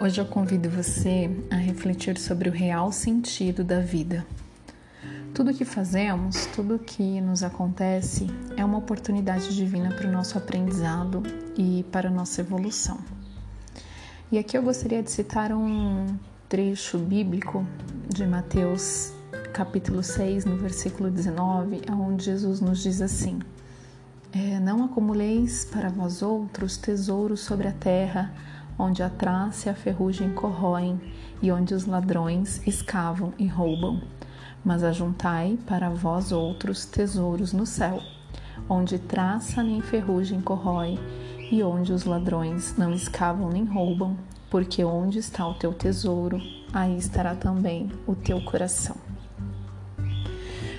Hoje eu convido você a refletir sobre o real sentido da vida. Tudo que fazemos, tudo que nos acontece é uma oportunidade divina para o nosso aprendizado e para a nossa evolução. E aqui eu gostaria de citar um trecho bíblico de Mateus, capítulo 6, no versículo 19, onde Jesus nos diz assim: é, Não acumuleis para vós outros tesouros sobre a terra onde a traça e a ferrugem corroem e onde os ladrões escavam e roubam. Mas ajuntai para vós outros tesouros no céu, onde traça nem ferrugem corrói e onde os ladrões não escavam nem roubam, porque onde está o teu tesouro, aí estará também o teu coração.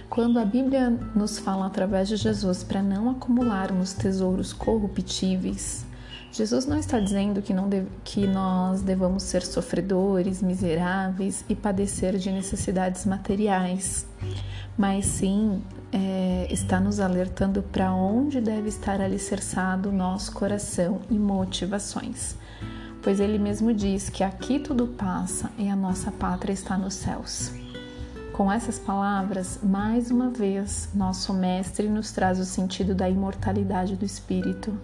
Quando a Bíblia nos fala através de Jesus para não acumularmos tesouros corruptíveis, Jesus não está dizendo que, não deve, que nós devamos ser sofredores, miseráveis e padecer de necessidades materiais, mas sim é, está nos alertando para onde deve estar alicerçado nosso coração e motivações. Pois ele mesmo diz que aqui tudo passa e a nossa pátria está nos céus. Com essas palavras, mais uma vez, nosso Mestre nos traz o sentido da imortalidade do Espírito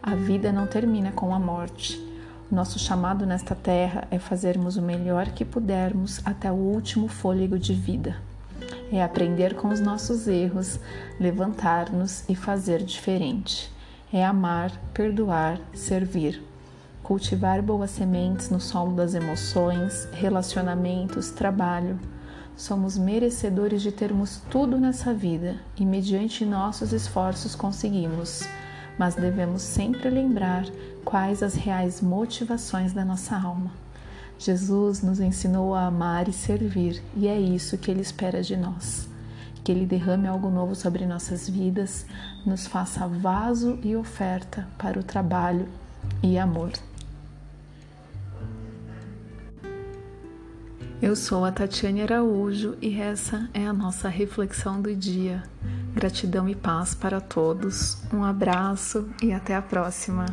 a vida não termina com a morte. Nosso chamado nesta terra é fazermos o melhor que pudermos até o último fôlego de vida. É aprender com os nossos erros, levantar-nos e fazer diferente. É amar, perdoar, servir. Cultivar boas sementes no solo das emoções, relacionamentos, trabalho. Somos merecedores de termos tudo nessa vida e, mediante nossos esforços, conseguimos mas devemos sempre lembrar quais as reais motivações da nossa alma. Jesus nos ensinou a amar e servir, e é isso que Ele espera de nós. Que Ele derrame algo novo sobre nossas vidas, nos faça vaso e oferta para o trabalho e amor. Eu sou a Tatiane Araújo e essa é a nossa reflexão do dia. Gratidão e paz para todos. Um abraço e até a próxima.